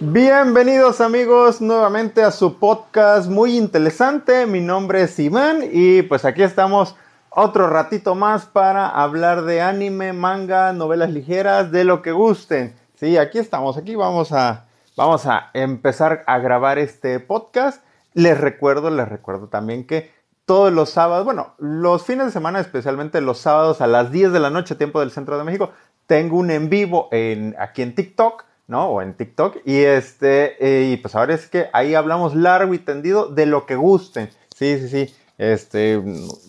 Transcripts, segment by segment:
Bienvenidos amigos nuevamente a su podcast muy interesante. Mi nombre es Iván y pues aquí estamos otro ratito más para hablar de anime, manga, novelas ligeras, de lo que gusten. Sí, aquí estamos, aquí vamos a, vamos a empezar a grabar este podcast. Les recuerdo, les recuerdo también que todos los sábados, bueno, los fines de semana, especialmente los sábados a las 10 de la noche, tiempo del centro de México, tengo un en vivo en, aquí en TikTok, ¿no? O en TikTok. Y este, eh, y pues ahora es que ahí hablamos largo y tendido de lo que gusten. Sí, sí, sí. Este,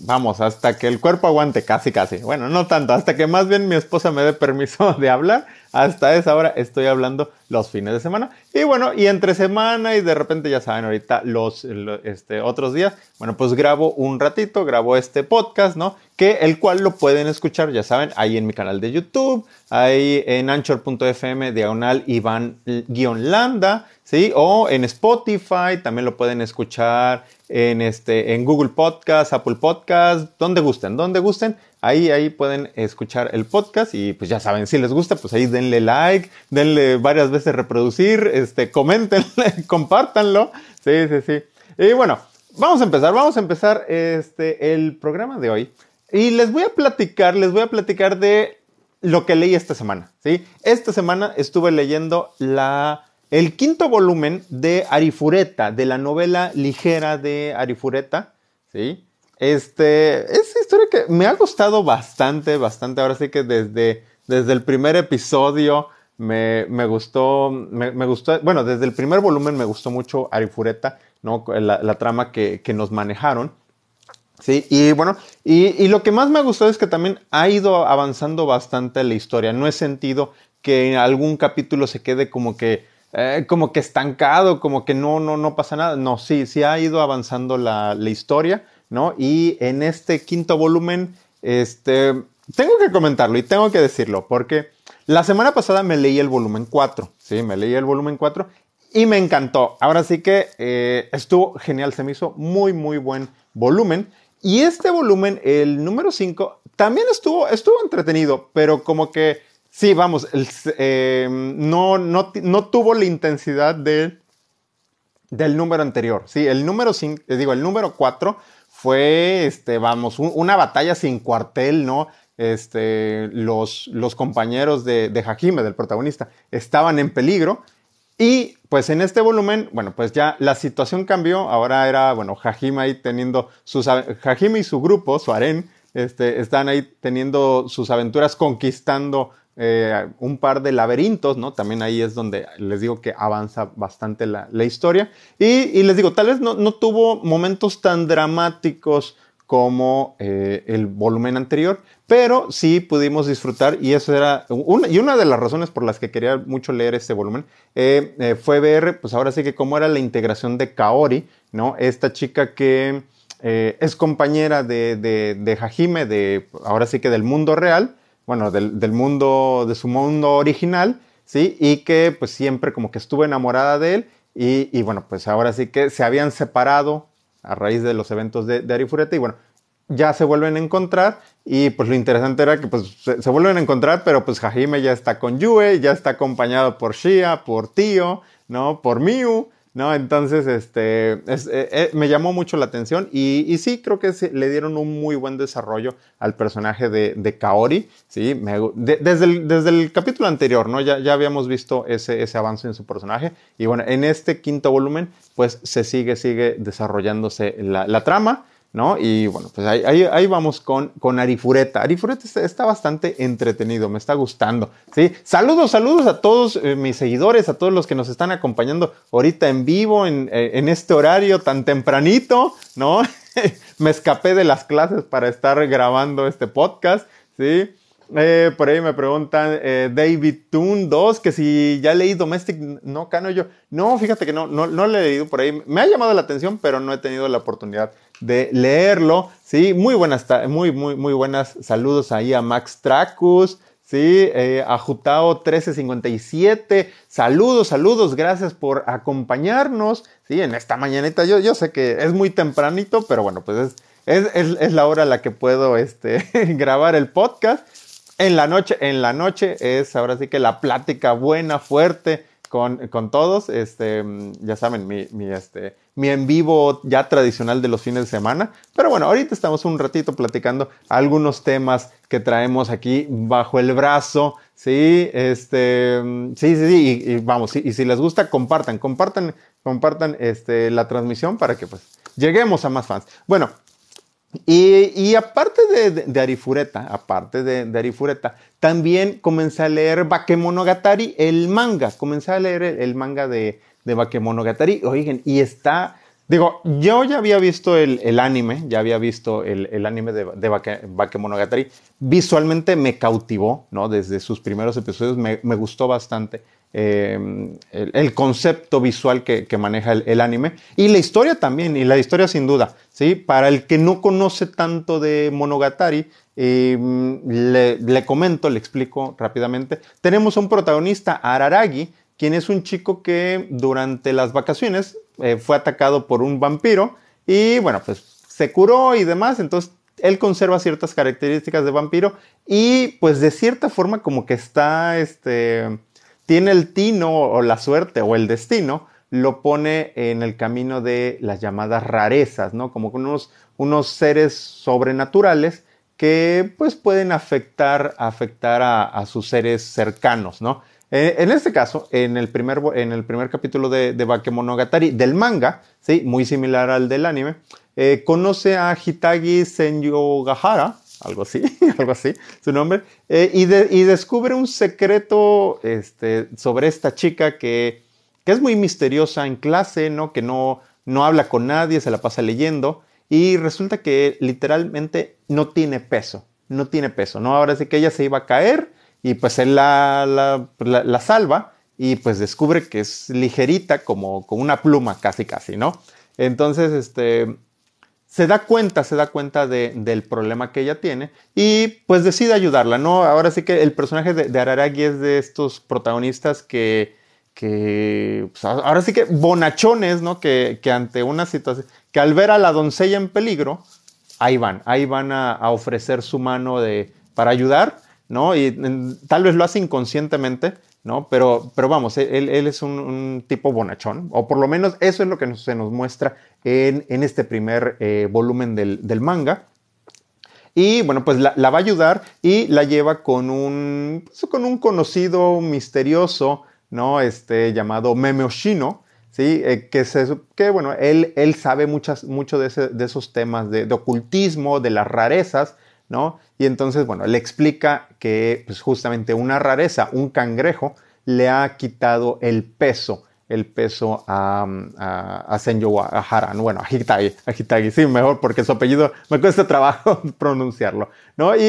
vamos, hasta que el cuerpo aguante, casi, casi. Bueno, no tanto, hasta que más bien mi esposa me dé permiso de hablar. Hasta esa hora estoy hablando los fines de semana. Y bueno, y entre semana y de repente ya saben, ahorita los, este, otros días, bueno, pues grabo un ratito, grabo este podcast, ¿no? Que el cual lo pueden escuchar, ya saben, ahí en mi canal de YouTube, ahí en anchor.fm, diagonal Iván-Landa, ¿sí? O en Spotify, también lo pueden escuchar en, este, en Google Podcast, Apple Podcast, donde gusten, donde gusten. Ahí, ahí pueden escuchar el podcast y pues ya saben, si les gusta, pues ahí denle like, denle varias veces reproducir, este, coméntenle, compártanlo. Sí, sí, sí. Y bueno, vamos a empezar, vamos a empezar este, el programa de hoy. Y les voy a platicar, les voy a platicar de lo que leí esta semana, ¿sí? Esta semana estuve leyendo la, el quinto volumen de Arifureta, de la novela ligera de Arifureta, ¿sí? Este, es historia que me ha gustado bastante, bastante. Ahora sí que desde, desde el primer episodio me, me gustó, me, gustó, bueno, desde el primer volumen me gustó mucho Arifureta, ¿no? La, la trama que, que, nos manejaron. Sí, y bueno, y, y, lo que más me ha gustado es que también ha ido avanzando bastante la historia. No he sentido que en algún capítulo se quede como que, eh, como que estancado, como que no, no, no pasa nada. No, sí, sí ha ido avanzando la, la historia. ¿No? Y en este quinto volumen, este, tengo que comentarlo y tengo que decirlo, porque la semana pasada me leí el volumen 4, ¿sí? Me leí el volumen 4 y me encantó. Ahora sí que eh, estuvo genial, se me hizo muy, muy buen volumen. Y este volumen, el número 5, también estuvo, estuvo entretenido, pero como que, sí, vamos, eh, no, no, no tuvo la intensidad de, del número anterior. Sí, el número 5, digo, el número 4 fue, este, vamos, un, una batalla sin cuartel, ¿no? Este, los, los compañeros de, de Hajime, del protagonista, estaban en peligro. Y pues en este volumen, bueno, pues ya la situación cambió. Ahora era, bueno, Hajime ahí teniendo sus. Hajime y su grupo, su harén, este, están ahí teniendo sus aventuras conquistando eh, un par de laberintos, ¿no? También ahí es donde les digo que avanza bastante la, la historia. Y, y, les digo, tal vez no, no, tuvo momentos tan dramáticos como eh, el volumen anterior, pero sí pudimos disfrutar y eso era una, y una de las razones por las que quería mucho leer este volumen eh, fue ver, pues ahora sí que cómo era la integración de Kaori, ¿no? Esta chica que es compañera de, de, de Hajime, de ahora sí que del mundo real, bueno, del, del, mundo, de su mundo original, ¿sí? Y que pues siempre como que estuvo enamorada de él y, y bueno, pues ahora sí que se habían separado a raíz de los eventos de, de Arifureta y bueno, ya se vuelven a encontrar y pues lo interesante era que pues se, se, vuelven a encontrar, pero pues Hajime ya está con Yue, ya está acompañado por Shia, por Tío, ¿no? Por Miu, ¿no? Entonces, este, es, eh, eh, me llamó mucho la atención y, y sí, creo que sí, le dieron un muy buen desarrollo al personaje de, de Kaori, ¿sí? Me, de, desde, el, desde el capítulo anterior, ¿no? Ya, ya habíamos visto ese, ese avance en su personaje y bueno, en este quinto volumen, pues se sigue, sigue desarrollándose la, la trama. ¿No? Y bueno, pues ahí, vamos con, con Arifureta. Arifureta está, está, bastante entretenido, me está gustando, ¿sí? Saludos, saludos a todos eh, mis seguidores, a todos los que nos están acompañando ahorita en vivo, en, eh, en este horario tan tempranito, ¿no? me escapé de las clases para estar grabando este podcast, ¿sí? Eh, por ahí me preguntan eh, David Toon 2, que si ya leí Domestic No Cano yo. No, fíjate que no, no, no le he leído por ahí. Me ha llamado la atención, pero no he tenido la oportunidad de leerlo. Sí, muy buenas, muy, muy, muy buenas saludos ahí a Max Tracus. Sí, eh, a Jutao 1357. Saludos, saludos, gracias por acompañarnos. Sí, en esta mañanita. Yo, yo sé que es muy tempranito, pero bueno, pues es, es, es, la hora a la que puedo este, grabar el podcast. En la noche, en la noche es ahora sí que la plática buena, fuerte, con, con todos. Este, ya saben, mi, mi, este, mi en vivo ya tradicional de los fines de semana. Pero bueno, ahorita estamos un ratito platicando algunos temas que traemos aquí bajo el brazo. Sí, este, sí, sí, sí, y, vamos, y, si les gusta, compartan, compartan, compartan este, la transmisión para que pues lleguemos a más fans. Bueno, y, aparte de, Arifureta, aparte de, Arifureta, también comencé a leer Bakemonogatari, el manga. Comencé a leer el, manga de, de Bakemonogatari. Oigan, y está. Digo, yo ya había visto el, anime, ya había visto el, anime de, de Bakemonogatari. Visualmente me cautivó, ¿no? Desde sus primeros episodios me, me gustó bastante. Eh, el, concepto visual que, maneja el, anime y la historia también, y la historia sin duda, ¿sí? Para el que no conoce tanto de Monogatari, eh, le, comento, le explico rápidamente. Tenemos un protagonista, Araragi, quien es un chico que durante las vacaciones eh, fue atacado por un vampiro y bueno, pues se curó y demás, entonces él conserva ciertas características de vampiro y pues de cierta forma como que está, este, tiene el tino o la suerte o el destino, lo pone en el camino de las llamadas rarezas, ¿no? Como unos, unos seres sobrenaturales que pues pueden afectar, afectar a, sus seres cercanos, ¿no? Eh, en este caso, en el primer, en el primer capítulo de, de Bakemonogatari del manga, ¿sí? muy similar al del anime, eh, conoce a Hitagi Senyogahara, algo así, algo así, su nombre, eh, y, descubre un secreto este, sobre esta chica que, es muy misteriosa en clase, ¿no? Que no, no habla con nadie, se la pasa leyendo, y resulta que literalmente no tiene peso, no tiene peso, ¿no? Ahora sí que ella se iba a caer y pues él la, la, salva y pues descubre que es ligerita como, como una pluma casi casi, ¿no? Entonces, este, se da cuenta, se da cuenta del problema que ella tiene y pues decide ayudarla, ¿no? Ahora sí que el personaje de, Araragi es de estos protagonistas que, que pues, ahora sí que bonachones, ¿no? Que, ante una situación, que al ver a la doncella en peligro, ahí van, ahí van a, ofrecer su mano de, para ayudar, ¿no? Y tal vez lo hace inconscientemente, ¿no? Pero, pero vamos, él, es un, tipo bonachón, o por lo menos eso es lo que se nos muestra en, este primer eh, volumen del, manga. Y bueno, pues la, va a ayudar y la lleva con un, pues, con un conocido misterioso, ¿no? Este, llamado Meme ¿sí? Eh, que, que, bueno, él, él sabe muchas, mucho de, esos temas de, de, ocultismo, de las rarezas, ¿no? Y entonces, bueno, le explica que pues, justamente una rareza, un cangrejo, le ha quitado el peso, el peso a, a, a Senyo a bueno, a Hitagi, a Hitagi, sí, mejor porque su apellido me cuesta trabajo pronunciarlo, ¿no? Y,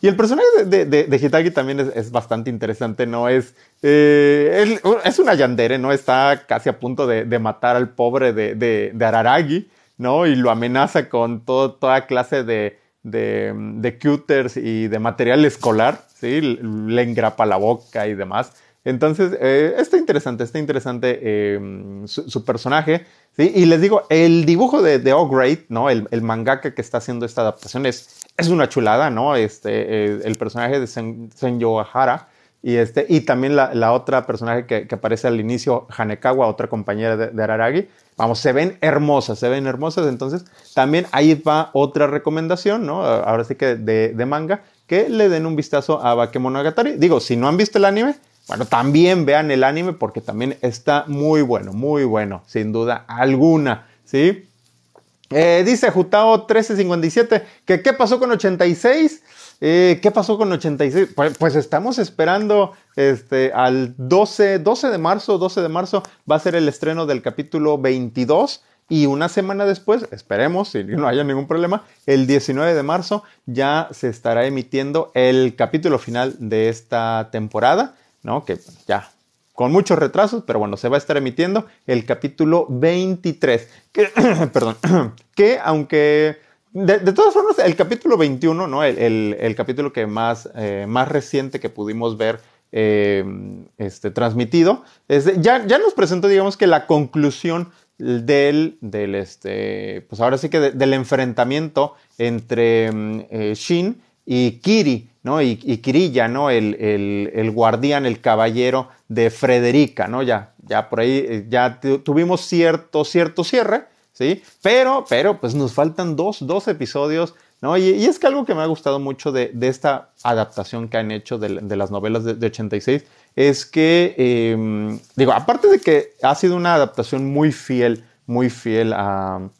y, el personaje de, de, Hitagi también es, es, bastante interesante, ¿no? Es, eh, es una yandere, ¿no? Está casi a punto de, de matar al pobre de, Araragi, ¿no? Y lo amenaza con todo, toda clase de, de, de cutters y de material escolar, ¿sí? Le engrapa la boca y demás. Entonces, eh, está interesante, está interesante em, su, personaje. ¿sí? Y les digo, el dibujo de, de Great, ¿no? El, el, mangaka que está haciendo esta adaptación es, es una chulada, ¿no? Este, eh, el personaje de Sen, Senyo Ahara. Y, este, y también la, otra personaje que, aparece al inicio, Hanekawa, otra compañera de, de, Araragi. Vamos, se ven hermosas, se ven hermosas. Entonces, también ahí va otra recomendación, ¿no? Ahora sí que de, de manga, que le den un vistazo a Bakemonogatari. Digo, si no han visto el anime, bueno, también vean el anime porque también está muy bueno, muy bueno, sin duda alguna, ¿sí? Eh, dice Jutao 1357 que qué pasó con 86. Eh, ¿Qué pasó con 86? Pues, pues, estamos esperando este, al 12, 12 de marzo. 12 de marzo va a ser el estreno del capítulo 22. Y una semana después, esperemos, si no haya ningún problema, el 19 de marzo ya se estará emitiendo el capítulo final de esta temporada. ¿No? Que ya con muchos retrasos, pero bueno, se va a estar emitiendo el capítulo 23. Que, perdón, que aunque de, todas formas, el capítulo 21, ¿no? El, capítulo que más, eh, más reciente que pudimos ver eh, este, transmitido, ya, ya nos presentó, digamos que la conclusión del, del este, pues ahora sí que del enfrentamiento entre mm, eh, Shin y Kiri, ¿no? Y, y Kirilla, ¿no? El, el, guardián, el caballero de Frederica, ¿no? Ya, ya por ahí, eh, ya tuvimos cierto, cierto cierre, ¿sí? Pero, pero, pues nos faltan dos, dos episodios, ¿no? Y, es que algo que me ha gustado mucho de, esta adaptación que han hecho de, de las novelas de, 86 es que, em, digo, aparte de que ha sido una adaptación muy fiel, muy fiel a,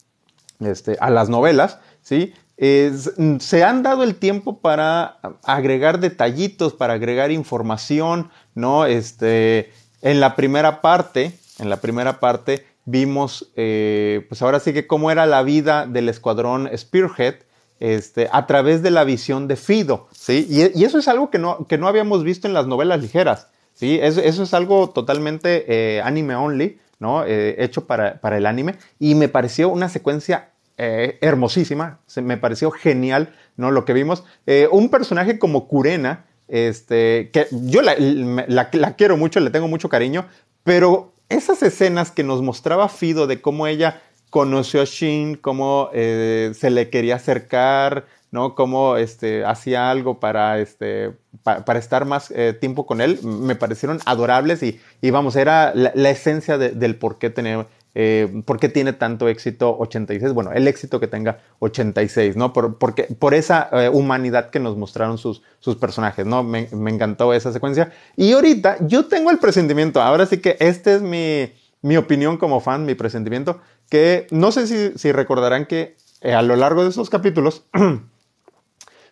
este, a las novelas, ¿sí? Se han dado el tiempo para agregar detallitos, para agregar información, ¿no? Este, en la primera parte, en la primera parte vimos, eh, pues ahora sí que cómo era la vida del escuadrón Spearhead, este, a través de la visión de Fido, ¿sí? Y, eso es algo que no, que no habíamos visto en las novelas ligeras, ¿sí? Eso, es algo totalmente eh, anime only, ¿no? Eh, hecho para, para, el anime, y me pareció una secuencia eh, hermosísima, me pareció genial, ¿no? Lo que vimos. Eh, un personaje como Kurena, este, que yo la, quiero mucho, le tengo mucho cariño, pero esas escenas que nos mostraba Fido de cómo ella conoció a Shin, cómo eh, se le quería acercar, ¿no? Cómo este, hacía algo para, este, para estar más tiempo con él, me parecieron adorables y, y vamos, era la, esencia del por qué tener eh, ¿Por qué tiene tanto éxito 86? Bueno, el éxito que tenga 86, ¿no? Por, porque, por esa eh, humanidad que nos mostraron sus, sus personajes, ¿no? Me, encantó esa secuencia. Y ahorita yo tengo el presentimiento, ahora sí que esta es mi, mi opinión como fan, mi presentimiento, que no sé si, si recordarán que eh, a lo largo de esos capítulos,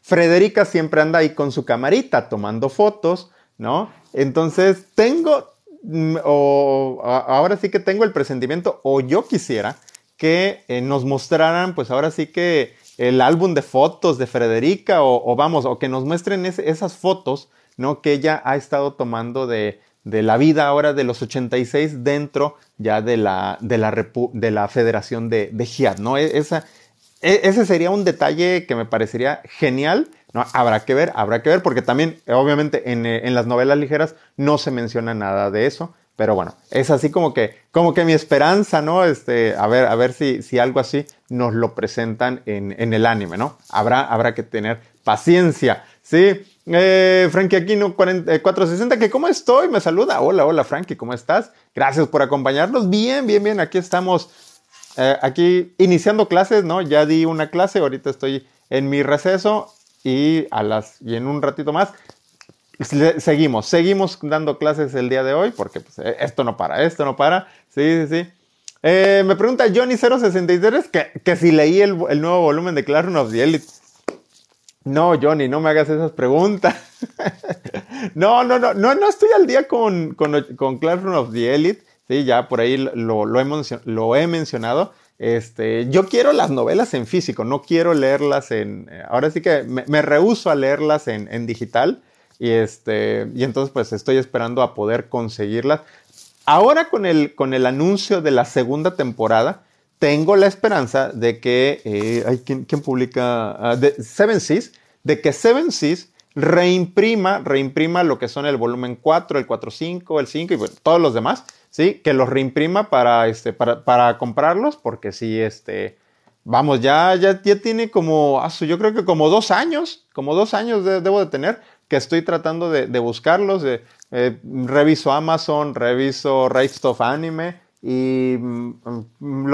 Frederica siempre anda ahí con su camarita tomando fotos, ¿no? Entonces tengo, Mm, o ahora sí que tengo el presentimiento, o yo quisiera que eh, nos mostraran, pues ahora sí que el álbum de fotos de Frederica, o, vamos, o que nos muestren esas fotos, ¿no? Que ella ha estado tomando de, la vida ahora de los 86 dentro ya de la, de la, de la Federación de, de ¿no? E, esa, e, ese sería un detalle que me parecería genial no, habrá que ver, habrá que ver, porque también, obviamente, en, eh, en, las novelas ligeras no se menciona nada de eso. Pero bueno, es así como que, como que mi esperanza, ¿no? Este, a ver, a ver si, si algo así nos lo presentan en, en el anime, ¿no? Habrá, habrá que tener paciencia, ¿sí? Eh, Frankie Aquino 460, eh, que cómo estoy, me saluda. Hola, hola Frankie, ¿cómo estás? Gracias por acompañarnos. Bien, bien, bien, aquí estamos, eh, aquí iniciando clases, ¿no? Ya di una clase, ahorita estoy en mi receso y, a las, y en un ratito más seguimos, seguimos dando clases el día de hoy porque pues, eh, esto no para, esto no para. Sí, sí, sí. Eh, me pregunta Johnny063 que, que si leí el, nuevo volumen de Classroom of the Elite. No, Johnny, no me hagas esas preguntas. no, no, no, no, no estoy al día con, con Classroom of the Elite. Sí, ya por ahí lo, lo, he, lo he mencionado. Este, yo quiero las novelas en físico, no quiero leerlas en. Ahora sí que me, me rehuso a leerlas en, digital. Y este. Y entonces, pues estoy esperando a poder conseguirlas. Ahora con el, con el anuncio de la segunda temporada, tengo la esperanza de que. Eh, ¿quién, publica? Ah, de Seven Seas. De que Seven Seas reimprima, reimprima lo que son el volumen 4, el 4.5, el 5 y todos los demás Que los reimprima para, este, para, comprarlos, porque sí, este, vamos, ya, ya, ya tiene como, yo creo que como dos años, como dos años debo de tener, que estoy tratando de, de buscarlos, de, eh, reviso Amazon, reviso Right of Anime, y mm,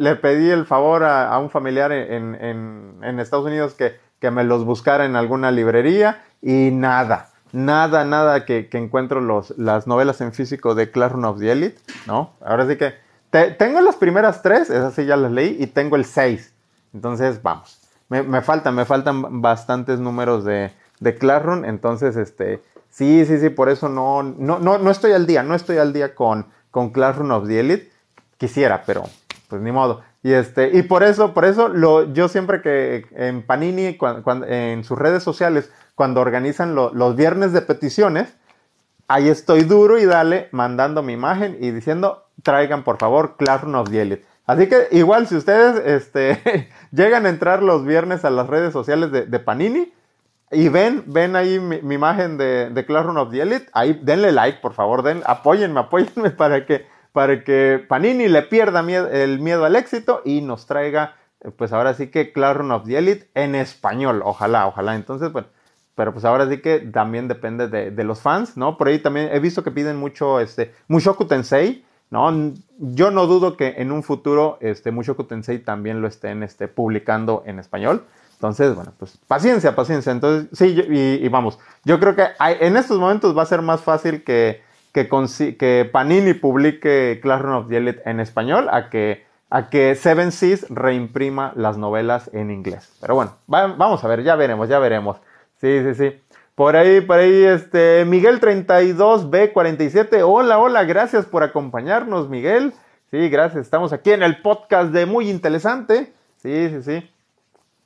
le, pedí el favor a, un familiar en Estados Unidos que, que me los buscara en alguna librería y nada, nada, nada que, encuentro los, las novelas en físico de Classroom of the Elite, ¿no? Ahora sí que tengo las primeras tres, esas sí ya las leí, y tengo el seis. Entonces, vamos. Me, me faltan, me faltan bastantes números de, de Classroom, entonces, este, sí, sí, sí, por eso no, no, no, no estoy al día, no estoy al día con, con Classroom of the Elite. Quisiera, pero pues ni modo. Y este, y por eso, por eso lo, yo siempre que en Panini, en sus redes sociales, cuando organizan los viernes de peticiones, ahí estoy duro y dale, mandando mi imagen y diciendo, traigan por favor Classroom of the Así que igual si ustedes este, llegan a entrar los viernes a las redes sociales de, Panini y ven, ven ahí mi, imagen de, de, Classroom of the Elite, ahí denle like, por favor, den, apóyenme, apóyenme para que, para que Panini le pierda el miedo al éxito y nos traiga, pues ahora sí que Classroom of the Elite en español, ojalá, ojalá. Entonces, bueno, pero pues ahora sí que también depende de, los fans, ¿no? Por ahí también he visto que piden mucho, este, Mushoku Tensei, ¿no? Yo no dudo que en un futuro, este, Mushoku Tensei también lo estén, este, publicando en español. Entonces, bueno, pues paciencia, paciencia. Entonces, sí, y, vamos, yo creo que en estos momentos va a ser más fácil que, que, que Panini publique Classroom of the Elite en español a que, a que Seven Seas reimprima las novelas en inglés. Pero bueno, vamos a ver, ya veremos, ya veremos. Sí, sí, sí. Por ahí, por ahí, este, Miguel 32B47. Hola, hola, gracias por acompañarnos, Miguel. Sí, gracias. Estamos aquí en el podcast de Muy Interesante. Sí, sí, sí.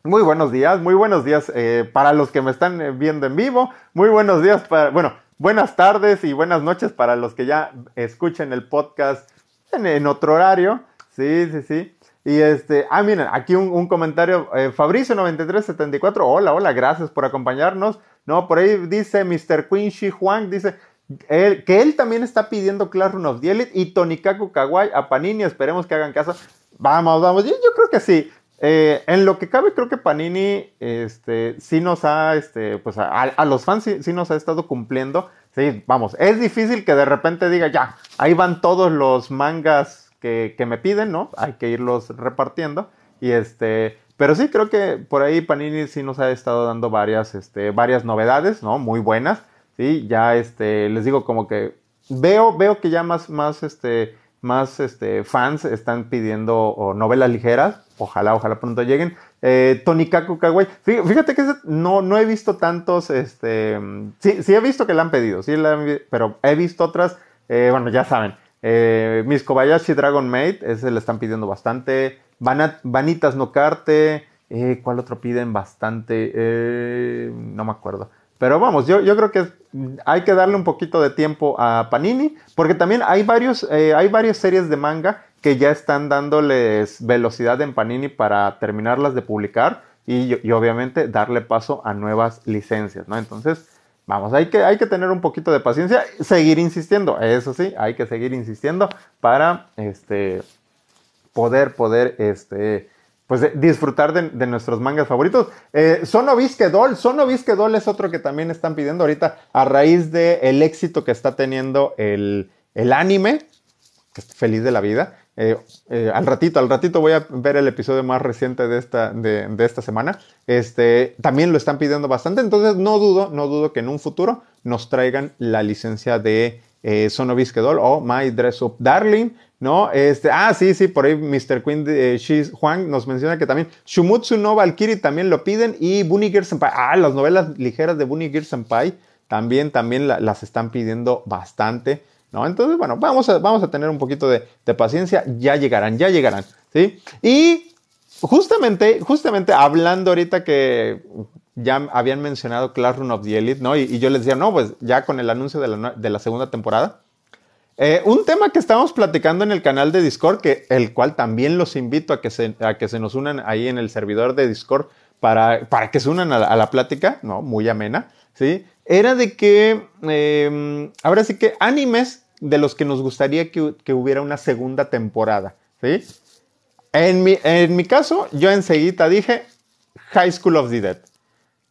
Muy buenos días, muy buenos días eh, para los que me están eh, viendo en vivo. Muy buenos días para, bueno, buenas tardes y buenas noches para los que ya escuchen el podcast en, otro horario. Sí, sí, sí. Y este, ah, miren, aquí un, comentario, eh, Fabricio9374, hola, hola, gracias por acompañarnos. No, por ahí dice Mr. Quincy Juan, dice que él también está pidiendo Classroom of the Elite y Tonikaku Kawai a Panini, esperemos que hagan caso. Vamos, vamos, yo creo que sí. Eh, en lo que cabe, creo que Panini este, sí nos ha, este, pues a, los fans sí, nos ha estado cumpliendo. Sí, vamos, es difícil que de repente diga, ya, ahí van todos los mangas que, me piden, ¿no? Hay que irlos repartiendo. Y este, pero sí, creo que por ahí Panini sí nos ha estado dando varias, este, varias novedades, ¿no? Muy buenas. Sí, ya, este, les digo como que veo, veo que ya más, más, este, más este, fans están pidiendo novelas ligeras. Ojalá, ojalá pronto lleguen. Eh, Tonikaku Kawaii. Fíjate que no, no he visto tantos. Este, sí, sí he visto que la han pedido, sí pero he visto otras. Eh, bueno, ya saben. Eh, Mis Kobayashi Dragon Maid, ese le están pidiendo bastante. Vanitas no Carte. Eh, ¿Cuál otro piden bastante? no me acuerdo. Pero vamos, yo, creo que hay que darle un poquito de tiempo a Panini, porque también hay, varios, eh, hay varias series de manga que ya están dándoles velocidad en Panini para terminarlas de publicar y, obviamente darle paso a nuevas licencias, ¿no? Entonces, vamos, hay que, hay que tener un poquito de paciencia, seguir insistiendo, eso sí, hay que seguir insistiendo para este, poder, poder, este, pues disfrutar de, nuestros mangas favoritos. Eh, Sono Bisque Doll, Sono Bisque Doll es otro que también están pidiendo ahorita a raíz del el éxito que está teniendo el, anime, que estoy feliz de la vida. Eh, eh, al ratito, al ratito voy a ver el episodio más reciente de esta, de, esta semana. Este, también lo están pidiendo bastante, entonces no dudo, no dudo que en un futuro nos traigan la licencia de eh, Doll o My Dress Up Darling. ¿no? Este, ah, sí, sí, por ahí Mr. Queen eh, Juan nos menciona que también Shumutsu no Valkyrie también lo piden y Bunny Girl Senpai, ah, las novelas ligeras de Bunny Girl Senpai también, también las están pidiendo bastante, ¿no? Entonces, bueno, vamos a, vamos a tener un poquito de, paciencia, ya llegarán, ya llegarán, ¿sí? Y justamente, justamente hablando ahorita que ya habían mencionado Classroom of the Elite, ¿no? Y, yo les decía, no, pues ya con el anuncio de la, de la segunda temporada, eh, un tema que estamos platicando en el canal de Discord, que, el cual también los invito a que se, a que se nos unan ahí en el servidor de Discord para, para que se unan a la, plática, ¿no? Muy amena, ¿sí? Era de que, em, ahora sí que animes de los que nos gustaría que, que, hubiera una segunda temporada, ¿sí? En mi, en mi caso, yo enseguida dije High School of the Dead.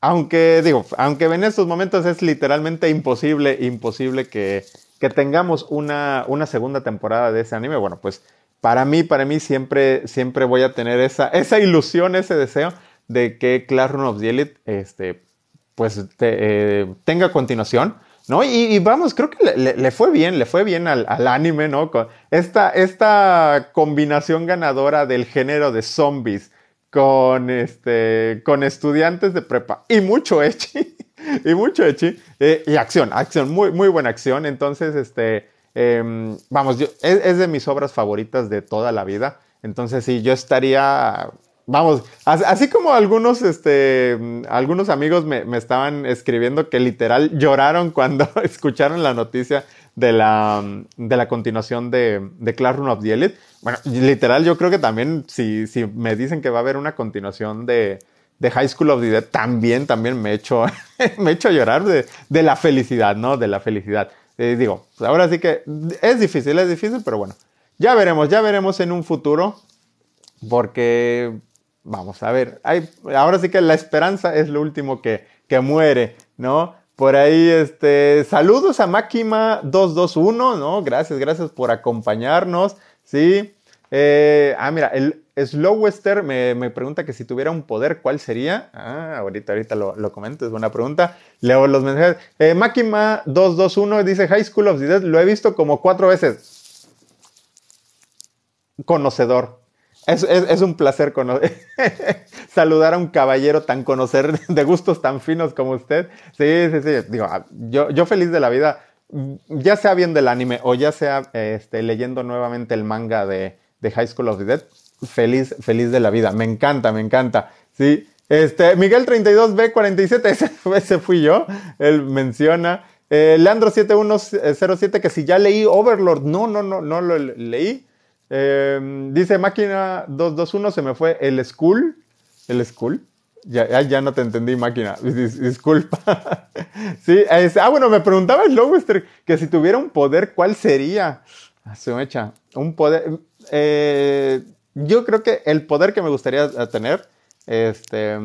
Aunque, digo, aunque en estos momentos es literalmente imposible, imposible que, que tengamos una, una segunda temporada de ese anime, bueno, pues para mí, para mí siempre, siempre voy a tener esa, esa ilusión, ese deseo de que Classroom of the Elite, este, pues eh, tenga continuación, ¿no? Y, vamos, creo que le, fue bien, le fue bien al, anime, ¿no? esta, esta combinación ganadora del género de zombies con, este, con estudiantes de prepa y mucho echi. y mucho echi. Eh, y acción, acción, muy, muy buena acción. Entonces, este, em, vamos, es, de mis obras favoritas de toda la vida. Entonces, sí, yo estaría, vamos, así como algunos, este, algunos amigos me, estaban escribiendo que literal lloraron cuando escucharon la noticia de la, de la continuación de, de Classroom of the Elite. Bueno, literal, yo creo que también si, si me dicen que va a haber una continuación de, de High School of the Dead también, también me he hecho, me he hecho llorar de, de, la felicidad, ¿no? De la felicidad. Eh, digo, pues ahora sí que es difícil, es difícil, pero bueno, ya veremos, ya veremos en un futuro, porque vamos a ver, ahora sí que la esperanza es lo último que, que muere, ¿no? Por ahí, este, saludos a Máquima221, ¿no? Gracias, gracias por acompañarnos, ¿sí? Eh, ah, mira, el Slowester me, me, pregunta que si tuviera un poder, ¿cuál sería? Ah, ahorita, ahorita lo, lo comento, es buena pregunta. Leo los mensajes. Eh, Máquima221 dice High School of the Dead, lo he visto como cuatro veces. Conocedor. Es, un placer saludar a un caballero tan conocer de gustos tan finos como usted. Sí, sí, sí. Digo, ah, yo, yo feliz de la vida, ya sea viendo el anime o ya sea este, leyendo nuevamente el manga de, High School of the Dead, feliz, feliz de la vida. Me encanta, me encanta. Sí. Este, Miguel 32B47, ese, ese fui yo. Él menciona. Eh, Leandro 7107, que si ya leí Overlord, no, no, no, no lo leí. Em, dice máquina 221, se me fue el school. El school. Ya, ya no te entendí, máquina. disculpa. sí, ah, bueno, me preguntaba el Lowester que si tuviera un poder, ¿cuál sería? Ah, se me echa. Un poder. Eh, yo creo que el poder que me gustaría tener este,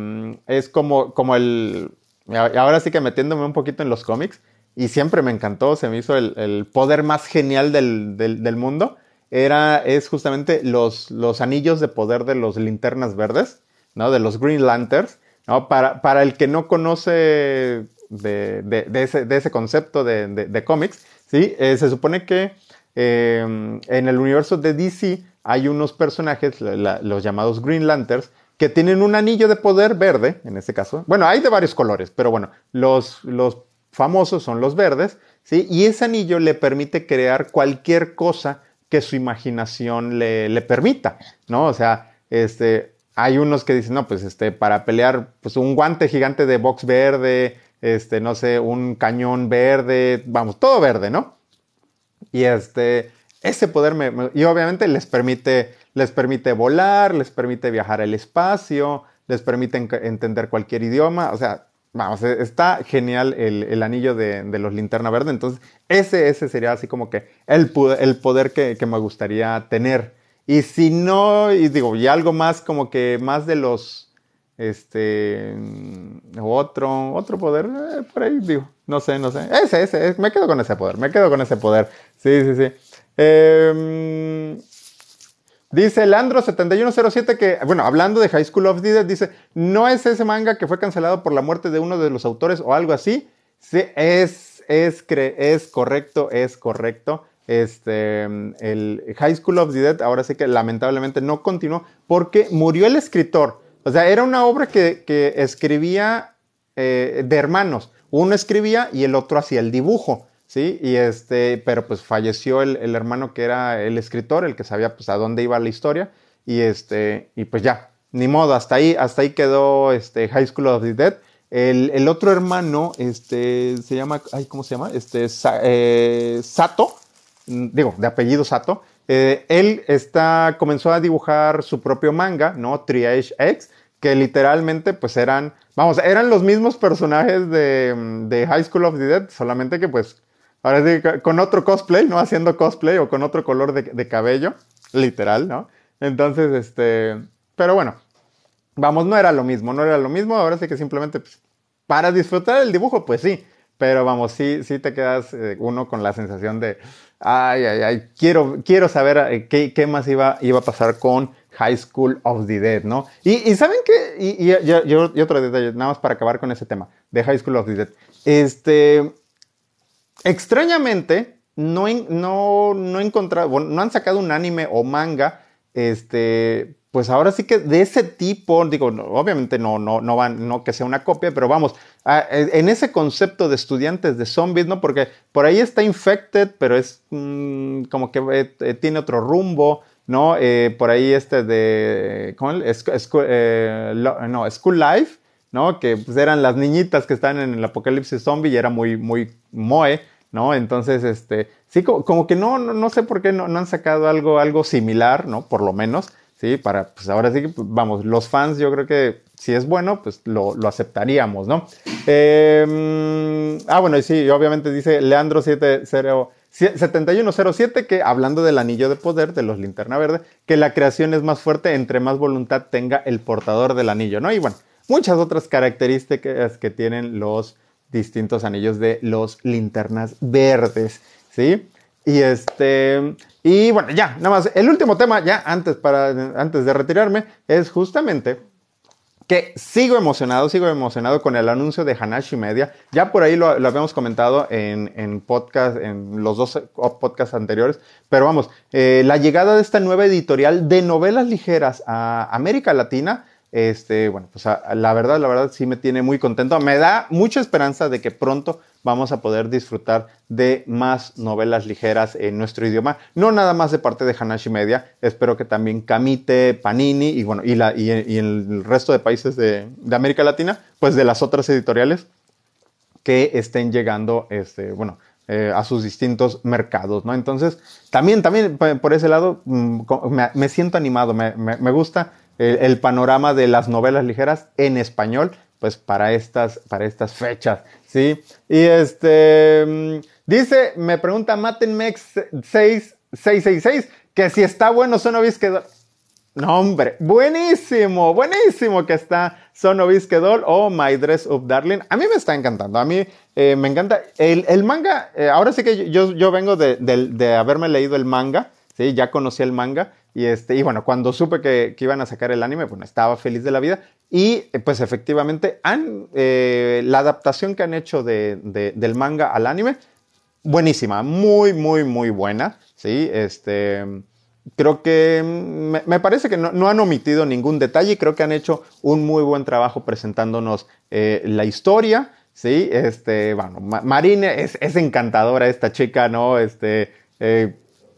es como, como el. Ahora sí que metiéndome un poquito en los cómics. Y siempre me encantó, se me hizo el, poder más genial del, del mundo era, es justamente los, los anillos de poder de los linternas verdes, ¿no? De los Green Lanterns, ¿no? Para, para el que no conoce de, de, ese, de ese, concepto de, cómics, ¿sí? Eh, se supone que em, en el universo de DC hay unos personajes, los llamados Green Lanterns, que tienen un anillo de poder verde, en este caso. Bueno, hay de varios colores, pero bueno, los, los famosos son los verdes, ¿sí? Y ese anillo le permite crear cualquier cosa que su imaginación le, permita, ¿no? O sea, este, hay unos que dicen, no, pues este, para pelear, pues un guante gigante de box verde, este, no sé, un cañón verde, vamos, todo verde, ¿no? Y este, ese poder me, y obviamente les permite, les permite volar, les permite viajar al espacio, les permite entender cualquier idioma, o sea, Vamos, e, está genial el, anillo de, los linterna verde. Entonces, ese, ese sería así como que el, el poder que, me gustaría tener. Y si no, y digo, y algo más como que más de los, este, otro, otro poder, eh, por ahí digo, no sé, no sé. Ese, ese, me quedo con ese poder, me quedo con ese poder. Sí, sí, sí. Eh, Dice Landro7107 que, bueno, hablando de High School of Dead, dice, no es ese manga que fue cancelado por la muerte de uno de los autores o algo así. Sí, es, es, es correcto, es correcto. Este, el High School of the Dead, ahora sí que lamentablemente no continuó porque murió el escritor. O sea, era una obra que, escribía eh, de hermanos. Uno escribía y el otro hacía el dibujo. ¿Sí? Y este, pero pues falleció el, hermano que era el escritor, el que sabía pues a dónde iba la historia, y este, y pues ya, ni modo, hasta ahí, hasta ahí quedó este High School of the Dead. El, otro hermano, este, se llama, ay, ¿cómo se llama? Este, eh, Sato, mm, digo, de apellido Sato, eh, él está, comenzó a dibujar su propio manga, ¿no? Triage X, que literalmente pues eran, vamos, eran los mismos personajes de, de High School of the Dead, solamente que pues Ahora sí, con otro cosplay, ¿no? Haciendo cosplay o con otro color de, cabello, literal, ¿no? Entonces, este, pero bueno, vamos, no era lo mismo, no era lo mismo, ahora sí que simplemente, pues, para disfrutar el dibujo, pues sí, pero vamos, sí, sí te quedas eh, uno con la sensación de, ay, ay, ay, quiero, quiero saber eh, qué, qué, más iba, iba a pasar con High School of the Dead, ¿no? Y, saben qué, y, y, y, otro detalle, nada más para acabar con ese tema de High School of the Dead, este, Extrañamente, no, no, no, encontrado, no han sacado un anime o manga, este, pues ahora sí que de ese tipo, digo, obviamente no, no, no van, no que sea una copia, pero vamos, en ese concepto de estudiantes de zombies, ¿no? Porque por ahí está Infected, pero es mm, como que eh, eh, tiene otro rumbo, ¿no? Eh, por ahí este de, no, School Life, ¿no? Que pues, eran las niñitas que están en el apocalipsis zombie y era muy, muy moe, ¿no? Entonces, este, sí, como, que no, no, sé por qué no, han sacado algo, algo similar, ¿no? Por lo menos, ¿sí? Para, pues ahora sí que, pues, vamos, los fans yo creo que si es bueno, pues lo, aceptaríamos, ¿no? Em, ah, bueno, y sí, obviamente dice Leandro 7107 que hablando del anillo de poder de los linterna verde, que la creación es más fuerte entre más voluntad tenga el portador del anillo, ¿no? Y bueno, muchas otras características que tienen los distintos anillos de los linternas verdes, ¿sí? Y este, y bueno, ya, nada más, el último tema, ya antes, para, antes de retirarme, es justamente que sigo emocionado, sigo emocionado con el anuncio de Hanashi Media. Ya por ahí lo, habíamos comentado en, en, podcast, en los dos podcasts anteriores, pero vamos, eh, la llegada de esta nueva editorial de novelas ligeras a América Latina este, bueno, pues la verdad, la verdad sí me tiene muy contento. Me da mucha esperanza de que pronto vamos a poder disfrutar de más novelas ligeras en nuestro idioma. No nada más de parte de Hanashi Media. Espero que también Kamite, Panini y bueno, y, la, y, el resto de países de, América Latina, pues de las otras editoriales que estén llegando, este, bueno, eh, a sus distintos mercados, ¿no? Entonces, también, también por ese lado, mm, me, siento animado, me, me gusta el, panorama de las novelas ligeras en español, pues para estas, para estas fechas, ¿sí? Y este, mm, dice, me pregunta Matenmex 6666 que si está bueno Sonovis que... No, hombre, buenísimo, buenísimo que está Sonovis Doll o My Dress Up Darling. A mí me está encantando, a mí eh, me encanta. El, manga, eh, ahora sí que yo, yo vengo de, de, haberme leído el manga, ¿sí? Ya conocí el manga y, este, y bueno, cuando supe que, iban a sacar el anime, bueno, estaba feliz de la vida. Y eh, pues efectivamente, han, eh, la adaptación que han hecho del manga al anime, buenísima, muy, muy, muy buena. Sí, este, creo que me, parece que no, han omitido ningún detalle y creo que han hecho un muy buen trabajo presentándonos eh, la historia. Sí, este, bueno, Marine es, es, encantadora esta chica, ¿no? Este,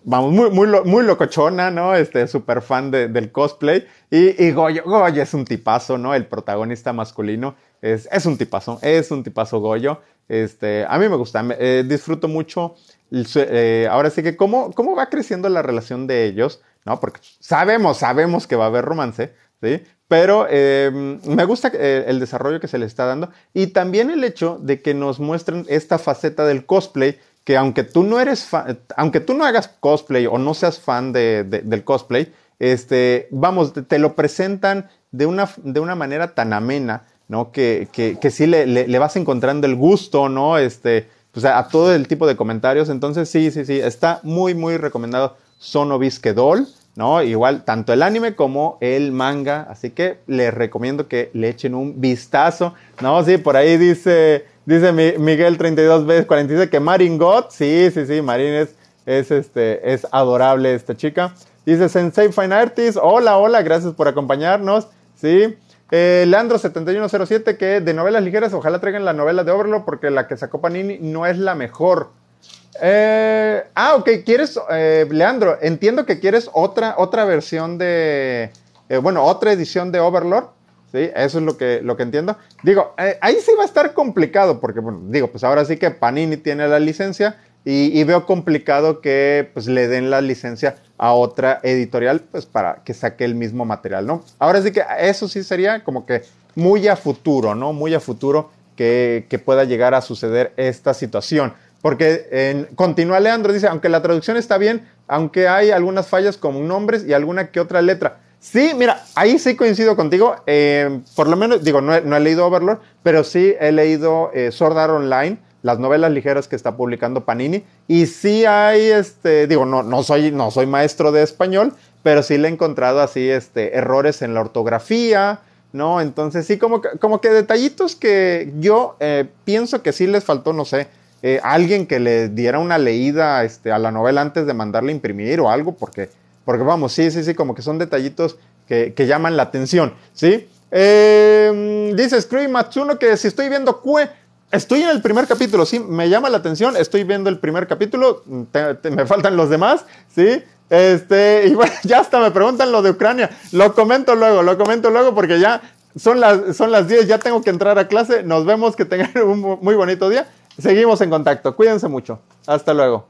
vamos, muy, muy, muy locochona, ¿no? Este, súper fan del cosplay. Y, y Goyo, Goyo es un tipazo, ¿no? El protagonista masculino es, es un tipazo, es un tipazo Goyo. Este, a mí me gusta, eh, disfruto mucho. Eh, ahora sí que cómo, cómo va creciendo la relación de ellos, ¿no? Porque sabemos, sabemos que va a haber romance, ¿sí? Pero em, me gusta eh, el desarrollo que se le está dando y también el hecho de que nos muestren esta faceta del cosplay que aunque tú no eres aunque tú no hagas cosplay o no seas fan de, del cosplay, este, vamos, te, lo presentan de una, de una manera tan amena, ¿no? Que, que, que sí le, le, vas encontrando el gusto, ¿no? Este, pues a, todo el tipo de comentarios. Entonces, sí, sí, sí, está muy, muy recomendado Sonobisque Doll, ¿no? Igual, tanto el anime como el manga. Así que les recomiendo que le echen un vistazo, ¿no? Sí, por ahí dice Dice Miguel 32B46 que Marin God, sí, sí, sí, Marin es, es, este, es adorable esta chica. Dice Sensei Fine Artist, hola, hola, gracias por acompañarnos, sí. Eh, Leandro7107 que de novelas ligeras, ojalá traigan la novela de Overlord porque la que sacó Panini no es la mejor. Eh, ah, ok, quieres, eh, Leandro, entiendo que quieres otra, otra versión de, bueno, otra edición de Overlord. ¿sí? Eso es lo que, lo que entiendo. Digo, eh, ahí sí va a estar complicado, porque, bueno, digo, pues ahora sí que Panini tiene la licencia y, veo complicado que pues le den la licencia a otra editorial, pues para que saque el mismo material, ¿no? Ahora sí que eso sí sería como que muy a futuro, ¿no? Muy a futuro que, que pueda llegar a suceder esta situación. Porque en, continúa Leandro, dice, aunque la traducción está bien, aunque hay algunas fallas con nombres y alguna que otra letra. Sí, mira, ahí sí coincido contigo. Eh, por lo menos, digo, no he, leído Overlord, pero sí he leído eh, Sword Art Online, las novelas ligeras que está publicando Panini. Y sí hay, este, digo, no, no, soy, no soy maestro de español, pero sí le he encontrado así, este, errores en la ortografía, ¿no? Entonces sí, como como que detallitos que yo eh, pienso que sí les faltó, no sé, eh, alguien que le diera una leída este, a la novela antes de mandarla a imprimir o algo, porque porque vamos, sí, sí, sí, como que son detallitos que, llaman la atención, ¿sí? Eh, dice Scream Matsuno que si estoy viendo Cue, estoy en el primer capítulo, sí, me llama la atención, estoy viendo el primer capítulo, me faltan los demás, ¿sí? Este, y bueno, ya hasta me preguntan lo de Ucrania, lo comento luego, lo comento luego porque ya son las, son las 10, ya tengo que entrar a clase, nos vemos, que tengan un muy bonito día, seguimos en contacto, cuídense mucho, hasta luego.